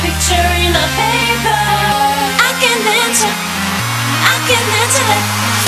picture in a paper. I can answer, I can answer that.